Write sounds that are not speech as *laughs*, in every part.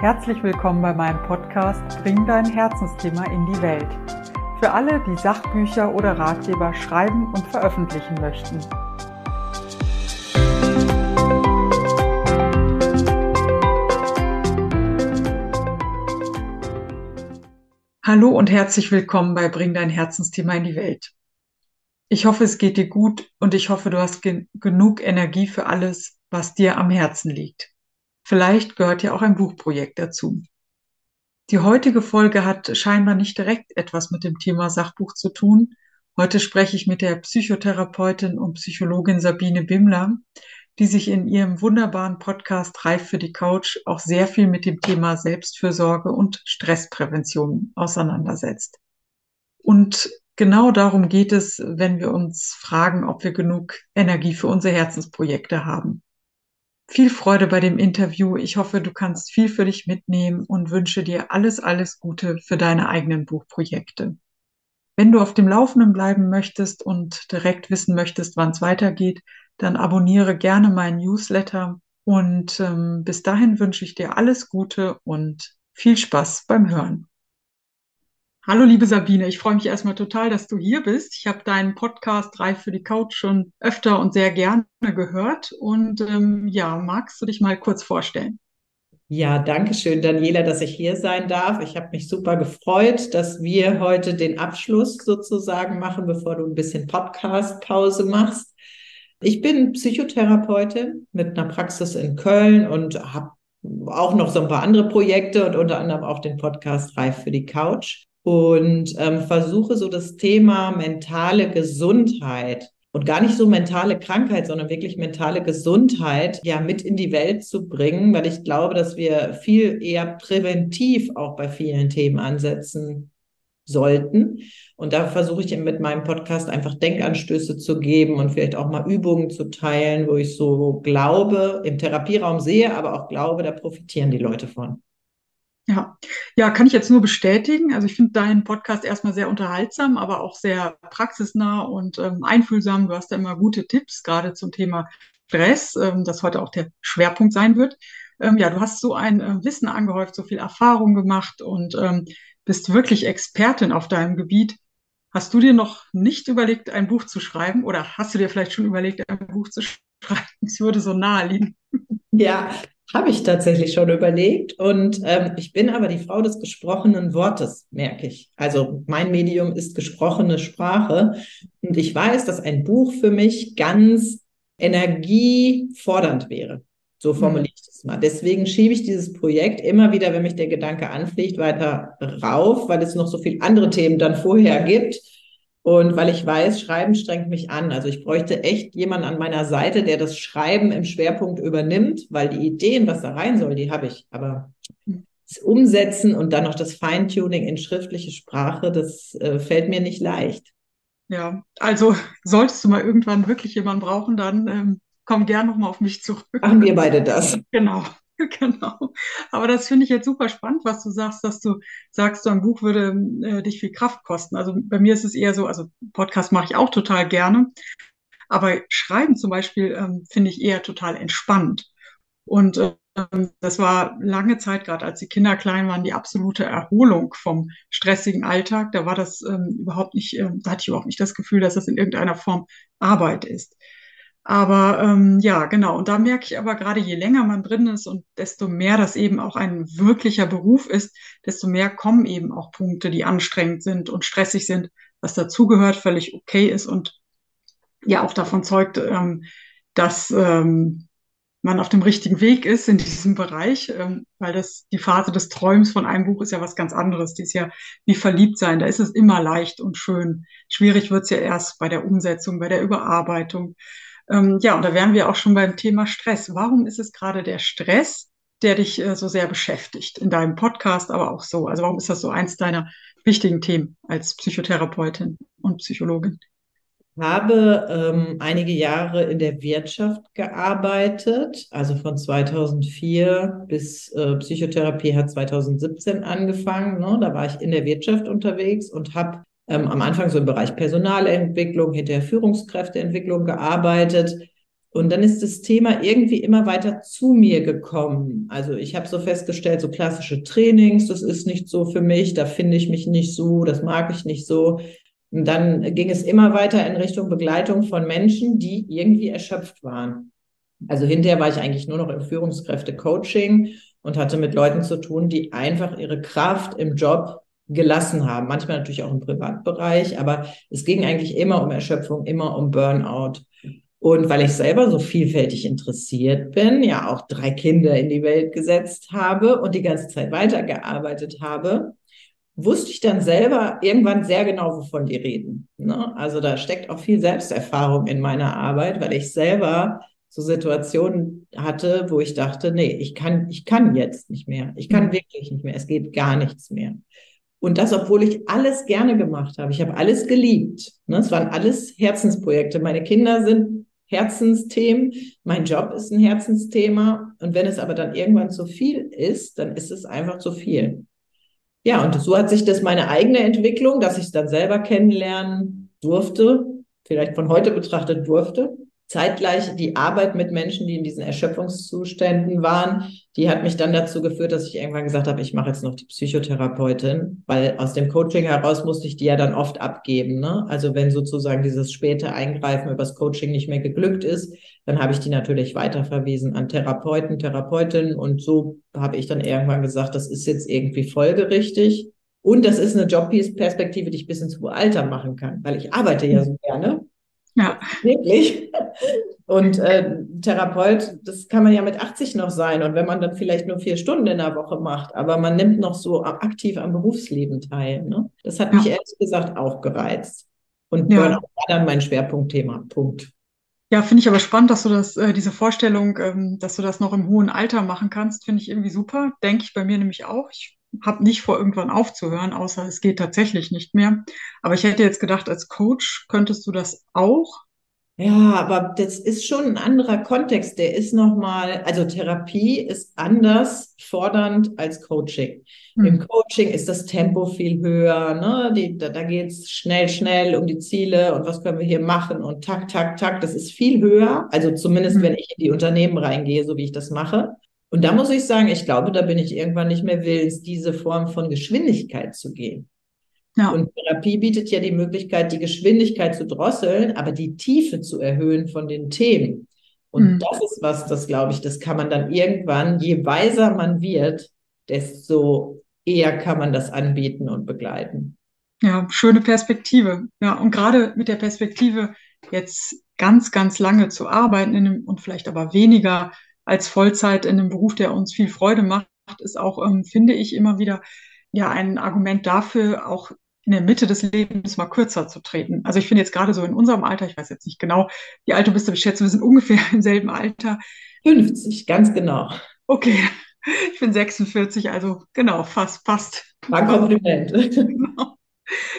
Herzlich willkommen bei meinem Podcast Bring dein Herzensthema in die Welt. Für alle, die Sachbücher oder Ratgeber schreiben und veröffentlichen möchten. Hallo und herzlich willkommen bei Bring dein Herzensthema in die Welt. Ich hoffe, es geht dir gut und ich hoffe, du hast gen genug Energie für alles, was dir am Herzen liegt. Vielleicht gehört ja auch ein Buchprojekt dazu. Die heutige Folge hat scheinbar nicht direkt etwas mit dem Thema Sachbuch zu tun. Heute spreche ich mit der Psychotherapeutin und Psychologin Sabine Bimmler, die sich in ihrem wunderbaren Podcast Reif für die Couch auch sehr viel mit dem Thema Selbstfürsorge und Stressprävention auseinandersetzt. Und genau darum geht es, wenn wir uns fragen, ob wir genug Energie für unsere Herzensprojekte haben. Viel Freude bei dem Interview. Ich hoffe, du kannst viel für dich mitnehmen und wünsche dir alles, alles Gute für deine eigenen Buchprojekte. Wenn du auf dem Laufenden bleiben möchtest und direkt wissen möchtest, wann es weitergeht, dann abonniere gerne meinen Newsletter. Und ähm, bis dahin wünsche ich dir alles Gute und viel Spaß beim Hören. Hallo, liebe Sabine, ich freue mich erstmal total, dass du hier bist. Ich habe deinen Podcast Reif für die Couch schon öfter und sehr gerne gehört. Und ähm, ja, magst du dich mal kurz vorstellen? Ja, danke schön, Daniela, dass ich hier sein darf. Ich habe mich super gefreut, dass wir heute den Abschluss sozusagen machen, bevor du ein bisschen Podcast-Pause machst. Ich bin Psychotherapeutin mit einer Praxis in Köln und habe auch noch so ein paar andere Projekte und unter anderem auch den Podcast Reif für die Couch und ähm, versuche so das Thema mentale Gesundheit und gar nicht so mentale Krankheit, sondern wirklich mentale Gesundheit ja mit in die Welt zu bringen, weil ich glaube, dass wir viel eher präventiv auch bei vielen Themen ansetzen sollten. Und da versuche ich mit meinem Podcast einfach Denkanstöße zu geben und vielleicht auch mal Übungen zu teilen, wo ich so glaube, im Therapieraum sehe, aber auch glaube, da profitieren die Leute von. Ja, ja, kann ich jetzt nur bestätigen. Also ich finde deinen Podcast erstmal sehr unterhaltsam, aber auch sehr praxisnah und ähm, einfühlsam. Du hast da immer gute Tipps, gerade zum Thema Stress, ähm, das heute auch der Schwerpunkt sein wird. Ähm, ja, du hast so ein äh, Wissen angehäuft, so viel Erfahrung gemacht und ähm, bist wirklich Expertin auf deinem Gebiet. Hast du dir noch nicht überlegt, ein Buch zu schreiben oder hast du dir vielleicht schon überlegt, ein Buch zu *laughs* schreiben? Es würde so nahe liegen. Ja, habe ich tatsächlich schon überlegt. Und ähm, ich bin aber die Frau des gesprochenen Wortes, merke ich. Also mein Medium ist gesprochene Sprache. Und ich weiß, dass ein Buch für mich ganz energiefordernd wäre. So mhm. formuliere ich das mal. Deswegen schiebe ich dieses Projekt immer wieder, wenn mich der Gedanke anfliegt, weiter rauf, weil es noch so viele andere Themen dann vorher gibt und weil ich weiß, Schreiben strengt mich an. Also ich bräuchte echt jemanden an meiner Seite, der das Schreiben im Schwerpunkt übernimmt, weil die Ideen, was da rein soll, die habe ich. Aber das Umsetzen und dann noch das Feintuning in schriftliche Sprache, das äh, fällt mir nicht leicht. Ja, also solltest du mal irgendwann wirklich jemanden brauchen, dann ähm, komm gern nochmal auf mich zurück. Machen wir beide das. Genau. *laughs* Genau. Aber das finde ich jetzt super spannend, was du sagst, dass du sagst, so ein Buch würde äh, dich viel Kraft kosten. Also bei mir ist es eher so, also Podcast mache ich auch total gerne, aber Schreiben zum Beispiel ähm, finde ich eher total entspannt. Und ähm, das war lange Zeit, gerade als die Kinder klein waren, die absolute Erholung vom stressigen Alltag. Da war das ähm, überhaupt nicht, ähm, da hatte ich überhaupt nicht das Gefühl, dass das in irgendeiner Form Arbeit ist. Aber ähm, ja, genau. Und da merke ich aber gerade, je länger man drin ist und desto mehr das eben auch ein wirklicher Beruf ist, desto mehr kommen eben auch Punkte, die anstrengend sind und stressig sind, was dazugehört, völlig okay ist und ja auch davon zeugt, ähm, dass ähm, man auf dem richtigen Weg ist in diesem Bereich, ähm, weil das die Phase des Träums von einem Buch ist ja was ganz anderes. Die ist ja wie verliebt sein. Da ist es immer leicht und schön. Schwierig wird's ja erst bei der Umsetzung, bei der Überarbeitung. Ähm, ja, und da wären wir auch schon beim Thema Stress. Warum ist es gerade der Stress, der dich äh, so sehr beschäftigt in deinem Podcast, aber auch so? Also warum ist das so eins deiner wichtigen Themen als Psychotherapeutin und Psychologin? Ich habe ähm, einige Jahre in der Wirtschaft gearbeitet, also von 2004 bis äh, Psychotherapie hat 2017 angefangen. Ne? Da war ich in der Wirtschaft unterwegs und habe ähm, am Anfang so im Bereich Personalentwicklung, hinterher Führungskräfteentwicklung gearbeitet Und dann ist das Thema irgendwie immer weiter zu mir gekommen. Also ich habe so festgestellt, so klassische Trainings, das ist nicht so für mich, da finde ich mich nicht so, das mag ich nicht so. Und dann ging es immer weiter in Richtung Begleitung von Menschen, die irgendwie erschöpft waren. Also hinterher war ich eigentlich nur noch im Führungskräfte-Coaching und hatte mit Leuten zu tun, die einfach ihre Kraft im Job gelassen haben. Manchmal natürlich auch im Privatbereich, aber es ging eigentlich immer um Erschöpfung, immer um Burnout. Und weil ich selber so vielfältig interessiert bin, ja auch drei Kinder in die Welt gesetzt habe und die ganze Zeit weitergearbeitet habe, wusste ich dann selber irgendwann sehr genau, wovon die reden. Ne? Also da steckt auch viel Selbsterfahrung in meiner Arbeit, weil ich selber so Situationen hatte, wo ich dachte, nee, ich kann, ich kann jetzt nicht mehr. Ich kann mhm. wirklich nicht mehr. Es geht gar nichts mehr. Und das, obwohl ich alles gerne gemacht habe. Ich habe alles geliebt. Ne? Es waren alles Herzensprojekte. Meine Kinder sind Herzensthemen. Mein Job ist ein Herzensthema. Und wenn es aber dann irgendwann zu viel ist, dann ist es einfach zu viel. Ja, und so hat sich das meine eigene Entwicklung, dass ich es dann selber kennenlernen durfte, vielleicht von heute betrachtet durfte, zeitgleich die Arbeit mit Menschen, die in diesen Erschöpfungszuständen waren, die hat mich dann dazu geführt, dass ich irgendwann gesagt habe, ich mache jetzt noch die Psychotherapeutin, weil aus dem Coaching heraus musste ich die ja dann oft abgeben. Ne? Also wenn sozusagen dieses späte Eingreifen übers Coaching nicht mehr geglückt ist, dann habe ich die natürlich weiterverwiesen an Therapeuten, Therapeutinnen und so habe ich dann irgendwann gesagt, das ist jetzt irgendwie folgerichtig. Und das ist eine Jobperspektive, die ich bis ins hohe Alter machen kann, weil ich arbeite ja so gerne. Ja. Wirklich. Und äh, Therapeut, das kann man ja mit 80 noch sein. Und wenn man dann vielleicht nur vier Stunden in der Woche macht, aber man nimmt noch so aktiv am Berufsleben teil. Ne? Das hat ja. mich ehrlich gesagt auch gereizt. Und ja. Burnout war dann mein Schwerpunktthema. Punkt. Ja, finde ich aber spannend, dass du das, äh, diese Vorstellung, ähm, dass du das noch im hohen Alter machen kannst, finde ich irgendwie super. Denke ich bei mir nämlich auch. Ich habe nicht vor, irgendwann aufzuhören, außer es geht tatsächlich nicht mehr. Aber ich hätte jetzt gedacht, als Coach könntest du das auch. Ja, aber das ist schon ein anderer Kontext. Der ist nochmal, also Therapie ist anders fordernd als Coaching. Hm. Im Coaching ist das Tempo viel höher, ne? Die, da da geht es schnell, schnell um die Ziele und was können wir hier machen und tak, tak, tak. Das ist viel höher. Also zumindest, hm. wenn ich in die Unternehmen reingehe, so wie ich das mache. Und da muss ich sagen, ich glaube, da bin ich irgendwann nicht mehr willens, diese Form von Geschwindigkeit zu gehen. Ja. Und Therapie bietet ja die Möglichkeit, die Geschwindigkeit zu drosseln, aber die Tiefe zu erhöhen von den Themen. Und mhm. das ist was, das glaube ich, das kann man dann irgendwann, je weiser man wird, desto eher kann man das anbieten und begleiten. Ja, schöne Perspektive. Ja, und gerade mit der Perspektive, jetzt ganz, ganz lange zu arbeiten und vielleicht aber weniger als Vollzeit in einem Beruf, der uns viel Freude macht, ist auch, ähm, finde ich, immer wieder ja ein Argument dafür, auch in der Mitte des Lebens mal kürzer zu treten. Also ich finde jetzt gerade so in unserem Alter, ich weiß jetzt nicht genau, wie alt du bist, aber ich schätze, wir sind *laughs* ungefähr im selben Alter. 50, ganz genau. Okay, *laughs* ich bin 46, also genau, fast, fast. War ein Kompliment. *laughs* Genau.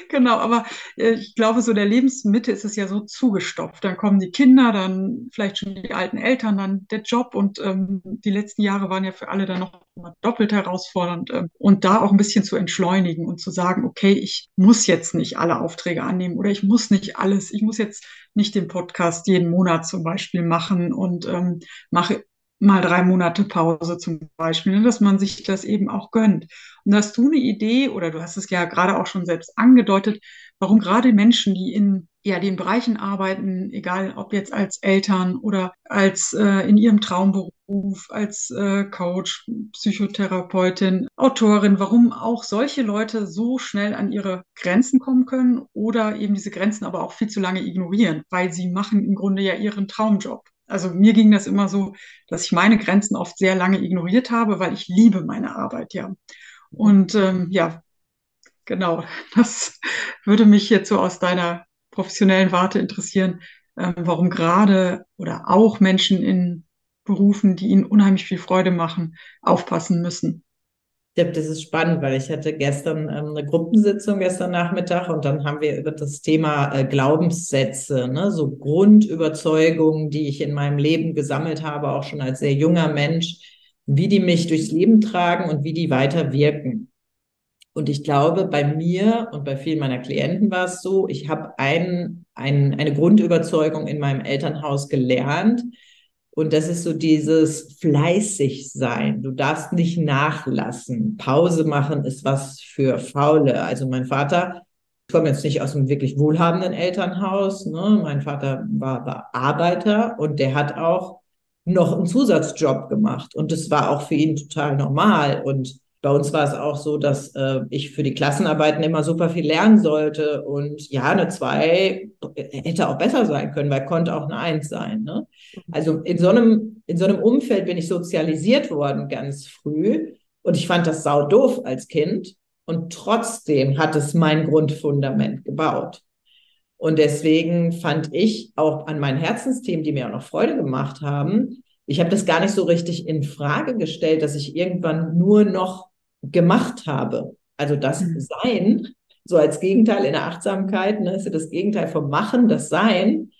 Genau, aber äh, ich glaube, so der Lebensmitte ist es ja so zugestopft. Dann kommen die Kinder, dann vielleicht schon die alten Eltern, dann der Job und ähm, die letzten Jahre waren ja für alle dann noch doppelt herausfordernd. Ähm, und da auch ein bisschen zu entschleunigen und zu sagen, okay, ich muss jetzt nicht alle Aufträge annehmen oder ich muss nicht alles, ich muss jetzt nicht den Podcast jeden Monat zum Beispiel machen und ähm, mache mal drei Monate Pause zum Beispiel, ne, dass man sich das eben auch gönnt. Und hast du eine Idee, oder du hast es ja gerade auch schon selbst angedeutet, warum gerade Menschen, die in ja, den Bereichen arbeiten, egal ob jetzt als Eltern oder als äh, in ihrem Traumberuf, als äh, Coach, Psychotherapeutin, Autorin, warum auch solche Leute so schnell an ihre Grenzen kommen können oder eben diese Grenzen aber auch viel zu lange ignorieren, weil sie machen im Grunde ja ihren Traumjob. Also mir ging das immer so, dass ich meine Grenzen oft sehr lange ignoriert habe, weil ich liebe meine Arbeit, ja. Und ähm, ja, genau, *laughs* das würde mich jetzt so aus deiner professionellen Warte interessieren, ähm, warum gerade oder auch Menschen in Berufen, die ihnen unheimlich viel Freude machen, aufpassen müssen. Ich glaube, das ist spannend, weil ich hatte gestern ähm, eine Gruppensitzung gestern Nachmittag und dann haben wir über das Thema äh, Glaubenssätze, ne, so Grundüberzeugungen, die ich in meinem Leben gesammelt habe, auch schon als sehr junger Mensch, wie die mich durchs Leben tragen und wie die weiter wirken. Und ich glaube, bei mir und bei vielen meiner Klienten war es so, ich habe ein, ein, eine Grundüberzeugung in meinem Elternhaus gelernt, Und das ist so dieses fleißig sein. Du darfst nicht nachlassen. Pause machen ist was für Faule. Also mein Vater, ich komme jetzt nicht aus einem wirklich wohlhabenden Elternhaus. Ne? Mein Vater war, Arbeiter und der hat auch noch einen Zusatzjob gemacht. Und das war auch für ihn total normal. Und bei uns war es auch so, dass äh, ich für die Klassenarbeiten immer super viel lernen sollte. Und ja, eine zwei hätte auch besser sein können, weil konnte auch eine Eins sein. Ne? Also in so, einem, in so einem Umfeld bin ich sozialisiert worden ganz früh. Und ich fand das sau doof als Kind. Und trotzdem hat es mein Grundfundament gebaut. Und deswegen fand ich auch an meinen Herzensthemen, die mir auch noch Freude gemacht haben, ich habe das gar nicht so richtig in Frage gestellt, dass ich irgendwann nur noch gemacht habe. Also das mhm. Sein, so als Gegenteil in der Achtsamkeit, ne, ist ja das Gegenteil vom Machen, das Sein.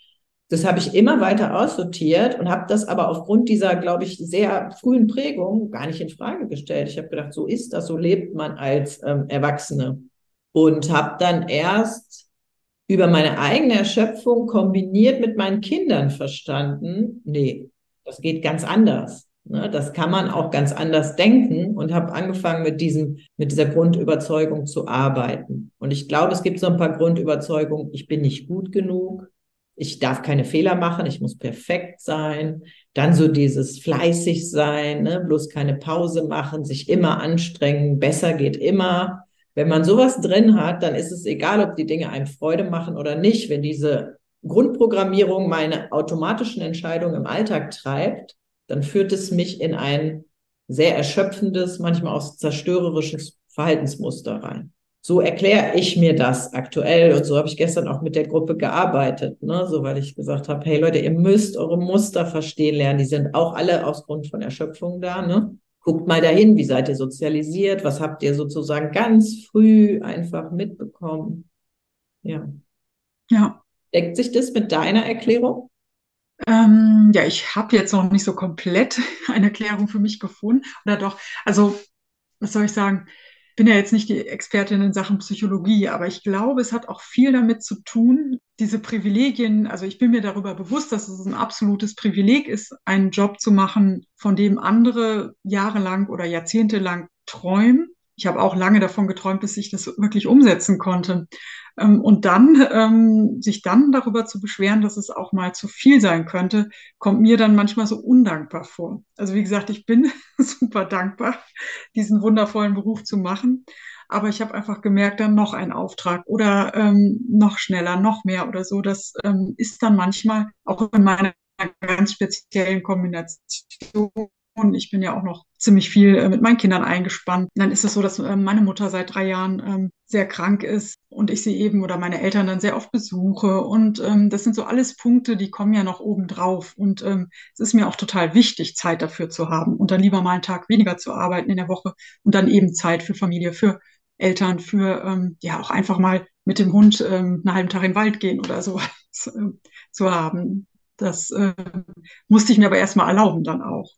Das habe ich immer weiter aussortiert und habe das aber aufgrund dieser, glaube ich, sehr frühen Prägung gar nicht in Frage gestellt. Ich habe gedacht, so ist das, so lebt man als ähm, Erwachsene. Und habe dann erst über meine eigene Erschöpfung kombiniert mit meinen Kindern verstanden, nee, das geht ganz anders. Ne, das kann man auch ganz anders denken und habe angefangen mit diesem, mit dieser Grundüberzeugung zu arbeiten. Und ich glaube, es gibt so ein paar Grundüberzeugungen. Ich bin nicht gut genug. Ich darf keine Fehler machen. Ich muss perfekt sein. Dann so dieses fleißig sein, ne? bloß keine Pause machen, sich immer anstrengen. Besser geht immer. Wenn man sowas drin hat, dann ist es egal, ob die Dinge einem Freude machen oder nicht. Wenn diese Grundprogrammierung meine automatischen Entscheidungen im Alltag treibt, dann führt es mich in ein sehr erschöpfendes, manchmal auch zerstörerisches Verhaltensmuster rein. So erkläre ich mir das aktuell und so habe ich gestern auch mit der Gruppe gearbeitet, ne? so weil ich gesagt habe, hey Leute, ihr müsst eure Muster verstehen lernen, die sind auch alle aus Grund von Erschöpfung da. Ne? Guckt mal dahin, wie seid ihr sozialisiert, was habt ihr sozusagen ganz früh einfach mitbekommen. Ja. Ja. Deckt sich das mit deiner Erklärung? Ähm, ja, ich habe jetzt noch nicht so komplett *laughs* eine Erklärung für mich gefunden. Oder doch, also, was soll ich sagen? Bin ja jetzt nicht die Expertin in Sachen Psychologie, aber ich glaube, es hat auch viel damit zu tun, diese Privilegien, also ich bin mir darüber bewusst, dass es ein absolutes Privileg ist, einen Job zu machen, von dem andere jahrelang oder jahrzehntelang träumen. Ich habe auch lange davon geträumt, bis ich das wirklich umsetzen konnte. Ähm, und dann, ähm, sich dann darüber zu beschweren, dass es auch mal zu viel sein könnte, kommt mir dann manchmal so undankbar vor. Also wie gesagt, ich bin *laughs* super dankbar, diesen wundervollen Beruf zu machen. Aber ich habe einfach gemerkt, dann noch ein Auftrag oder ähm, noch schneller, noch mehr oder so. Das ähm, ist dann manchmal auch in meiner ganz speziellen Kombination und ich bin ja auch noch ziemlich viel äh, mit meinen Kindern eingespannt. dann ist es so, dass äh, meine Mutter seit drei Jahren ähm, sehr krank ist und ich sie eben oder meine Eltern dann sehr oft besuche. Und ähm, das sind so alles Punkte, die kommen ja noch oben drauf. Und ähm, es ist mir auch total wichtig, Zeit dafür zu haben und dann lieber mal einen Tag weniger zu arbeiten in der Woche und dann eben Zeit für Familie, für Eltern, für ja auch einfach mal mit dem Hund einen halben Tag in den Wald gehen oder *laughs* so äh, zu haben. Das äh, musste ich mir aber erstmal erlauben dann auch.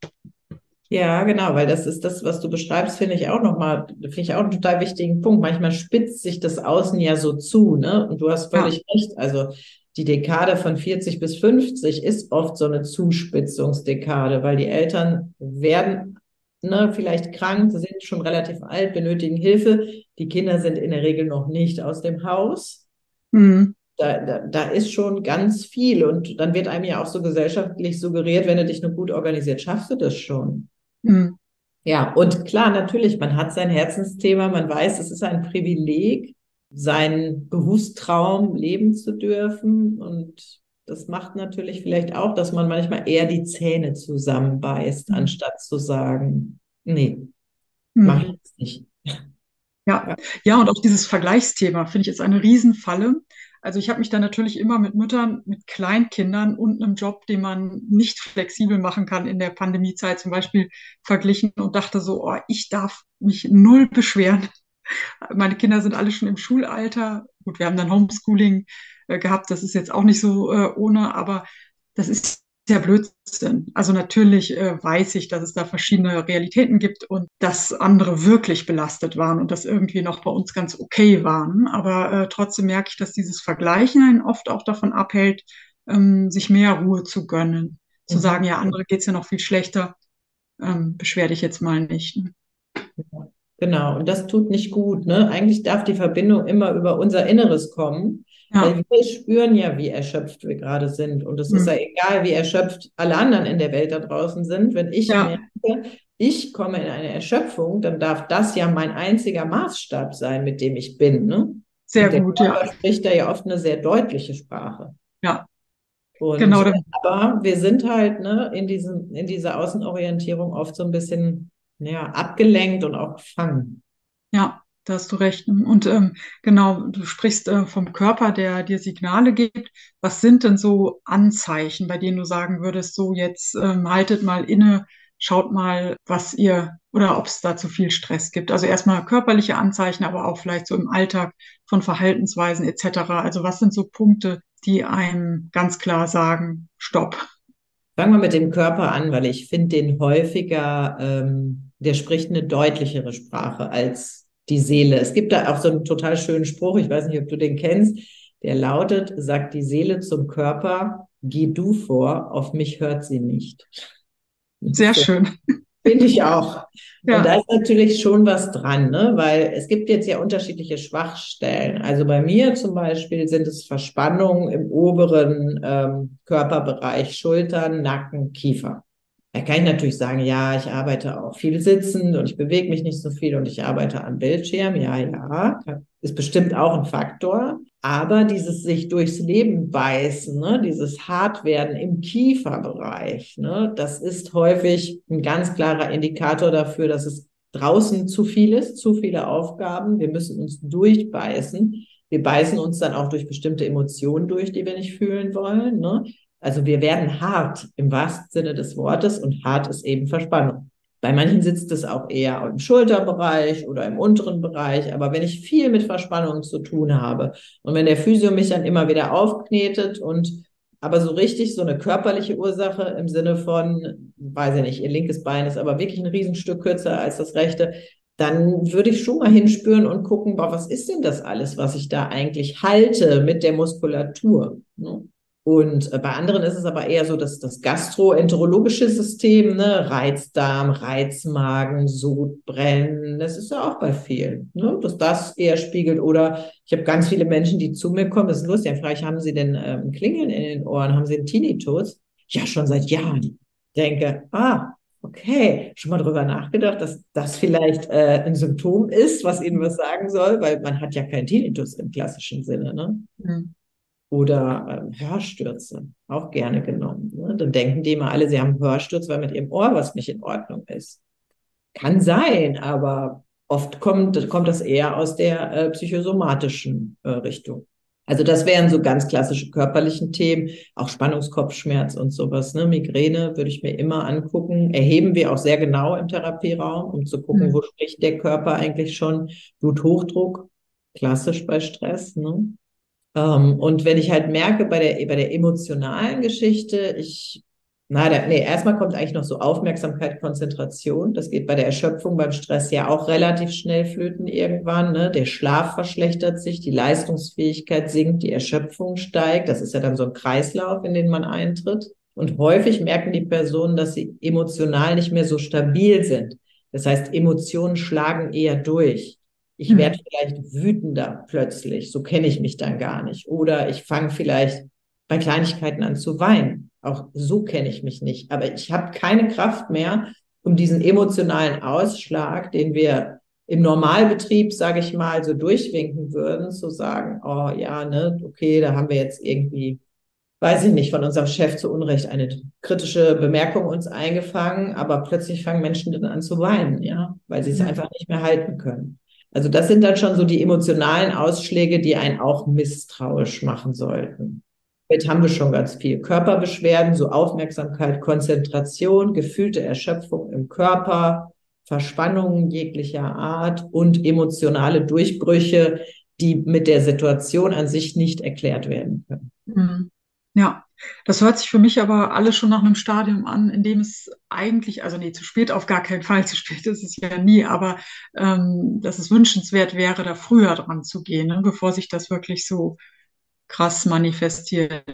Ja, genau, weil das ist das, was du beschreibst, finde ich auch nochmal, finde ich auch einen total wichtigen Punkt. Manchmal spitzt sich das Außen ja so zu, ne? Und du hast völlig ja. recht. Also die Dekade von 40 bis 50 ist oft so eine Zuspitzungsdekade, weil die Eltern werden ne, vielleicht krank, sind schon relativ alt, benötigen Hilfe. Die Kinder sind in der Regel noch nicht aus dem Haus. Mhm. Da, da, da ist schon ganz viel. Und dann wird einem ja auch so gesellschaftlich suggeriert, wenn du dich nur gut organisiert, schaffst du das schon. Mhm. Ja, und klar, natürlich, man hat sein Herzensthema, man weiß, es ist ein Privileg, seinen Berufstraum leben zu dürfen. Und das macht natürlich vielleicht auch, dass man manchmal eher die Zähne zusammenbeißt, mhm. anstatt zu sagen, nee, mhm. mache ich jetzt nicht. Ja. ja, und auch dieses Vergleichsthema finde ich jetzt eine Riesenfalle. Also ich habe mich dann natürlich immer mit Müttern, mit Kleinkindern und einem Job, den man nicht flexibel machen kann in der Pandemiezeit zum Beispiel verglichen und dachte so, oh, ich darf mich null beschweren. Meine Kinder sind alle schon im Schulalter. Gut, wir haben dann Homeschooling äh, gehabt. Das ist jetzt auch nicht so äh, ohne, aber das ist der Blödsinn. Also natürlich äh, weiß ich, dass es da verschiedene Realitäten gibt und dass andere wirklich belastet waren und das irgendwie noch bei uns ganz okay waren. Aber äh, trotzdem merke ich, dass dieses Vergleichen einen oft auch davon abhält, ähm, sich mehr Ruhe zu gönnen. zu mhm. sagen, ja, andere geht es ja noch viel schlechter, ähm, beschwer dich jetzt mal nicht. Ne? Genau, und das tut nicht gut. Ne? Eigentlich darf die Verbindung immer über unser Inneres kommen. Ja. Weil wir spüren ja, wie erschöpft wir gerade sind. Und es mhm. ist ja egal, wie erschöpft alle anderen in der Welt da draußen sind. Wenn ich ja. merke, ich komme in eine Erschöpfung, dann darf das ja mein einziger Maßstab sein, mit dem ich bin. Ne? Sehr gut, Körper ja. spricht da ja oft eine sehr deutliche Sprache. Ja. Und, genau. Aber wir sind halt ne, in, diesem, in dieser Außenorientierung oft so ein bisschen ja, abgelenkt und auch gefangen. Ja, da hast du recht. Und ähm, genau, du sprichst äh, vom Körper, der dir Signale gibt. Was sind denn so Anzeichen, bei denen du sagen würdest, so jetzt ähm, haltet mal inne, schaut mal, was ihr oder ob es da zu viel Stress gibt. Also erstmal körperliche Anzeichen, aber auch vielleicht so im Alltag von Verhaltensweisen etc. Also was sind so Punkte, die einem ganz klar sagen, stopp. Fangen wir mit dem Körper an, weil ich finde den häufiger, ähm, der spricht eine deutlichere Sprache als die Seele. Es gibt da auch so einen total schönen Spruch, ich weiß nicht, ob du den kennst, der lautet, sagt die Seele zum Körper, geh du vor, auf mich hört sie nicht. Sehr so. schön. Finde ich auch. Ja. Und da ist natürlich schon was dran, ne? weil es gibt jetzt ja unterschiedliche Schwachstellen. Also bei mir zum Beispiel sind es Verspannungen im oberen ähm, Körperbereich, Schultern, Nacken, Kiefer. Da kann ich natürlich sagen, ja, ich arbeite auch viel sitzend und ich bewege mich nicht so viel und ich arbeite am Bildschirm. Ja, ja, ist bestimmt auch ein Faktor. Aber dieses sich durchs Leben beißen, ne, dieses Hartwerden im Kieferbereich, ne, das ist häufig ein ganz klarer Indikator dafür, dass es draußen zu viel ist, zu viele Aufgaben. Wir müssen uns durchbeißen. Wir beißen uns dann auch durch bestimmte Emotionen durch, die wir nicht fühlen wollen. Ne? Also wir werden hart im wahrsten Sinne des Wortes und hart ist eben Verspannung. Bei manchen sitzt es auch eher im Schulterbereich oder im unteren Bereich. Aber wenn ich viel mit Verspannungen zu tun habe und wenn der Physio mich dann immer wieder aufknetet und aber so richtig so eine körperliche Ursache im Sinne von, weiß ich nicht, ihr linkes Bein ist aber wirklich ein Riesenstück kürzer als das rechte, dann würde ich schon mal hinspüren und gucken, boah, was ist denn das alles, was ich da eigentlich halte mit der Muskulatur? Ne? Und äh, bei anderen ist es aber eher so, dass das gastroenterologische System, ne, Reizdarm, Reizmagen, Sodbrennen, das ist ja auch bei vielen, ne, dass das eher spiegelt. Oder ich habe ganz viele Menschen, die zu mir kommen, das ist lustig, vielleicht haben sie denn ähm, Klingeln in den Ohren, haben sie einen Tinnitus? Ja, schon seit Jahren. Denke, ah, okay, schon mal drüber nachgedacht, dass das vielleicht äh, ein Symptom ist, was ihnen was sagen soll, weil man hat ja keinen Tinnitus im klassischen Sinne, ne? Mhm oder ähm, Hörstürze, auch gerne genommen. Ne? Dann denken die immer alle, sie haben Hörsturz, weil mit ihrem Ohr was nicht in Ordnung ist. Kann sein, aber oft kommt, kommt das eher aus der äh, psychosomatischen äh, Richtung. Also das wären so ganz klassische körperlichen Themen, auch Spannungskopfschmerz und sowas. Ne? Migräne würde ich mir immer angucken. Erheben wir auch sehr genau im Therapieraum, um zu gucken, mhm. wo spricht der Körper eigentlich schon. Bluthochdruck, klassisch bei Stress. Ne? Ähm, und wenn ich halt merke bei der, bei der emotionalen Geschichte, ich, na, da, nee, erstmal kommt eigentlich noch so Aufmerksamkeit, Konzentration. Das geht bei der Erschöpfung, beim Stress ja auch relativ schnell flöten irgendwann. Ne? Der Schlaf verschlechtert sich, die Leistungsfähigkeit sinkt, die Erschöpfung steigt. Das ist ja dann so ein Kreislauf, in den man eintritt. Und häufig merken die Personen, dass sie emotional nicht mehr so stabil sind. Das heißt, Emotionen schlagen eher durch. Ich werde vielleicht wütender plötzlich, so kenne ich mich dann gar nicht. Oder ich fange vielleicht bei Kleinigkeiten an zu weinen. Auch so kenne ich mich nicht. Aber ich habe keine Kraft mehr, um diesen emotionalen Ausschlag, den wir im Normalbetrieb, sage ich mal, so durchwinken würden, zu sagen, oh ja, ne, okay, da haben wir jetzt irgendwie, weiß ich nicht, von unserem Chef zu Unrecht eine kritische Bemerkung uns eingefangen, aber plötzlich fangen Menschen dann an zu weinen, ja, weil sie es einfach nicht mehr halten können. Also das sind dann schon so die emotionalen Ausschläge, die einen auch misstrauisch machen sollten. Jetzt haben wir schon ganz viel Körperbeschwerden, so Aufmerksamkeit, Konzentration, gefühlte Erschöpfung im Körper, Verspannungen jeglicher Art und emotionale Durchbrüche, die mit der Situation an sich nicht erklärt werden können. Mhm. Ja, das hört sich für mich aber alles schon nach einem Stadium an, in dem es eigentlich, also nee, zu spät auf gar keinen Fall, *laughs* zu spät ist es ja nie, aber ähm, dass es wünschenswert wäre, da früher dran zu gehen, ne, bevor sich das wirklich so krass manifestiert.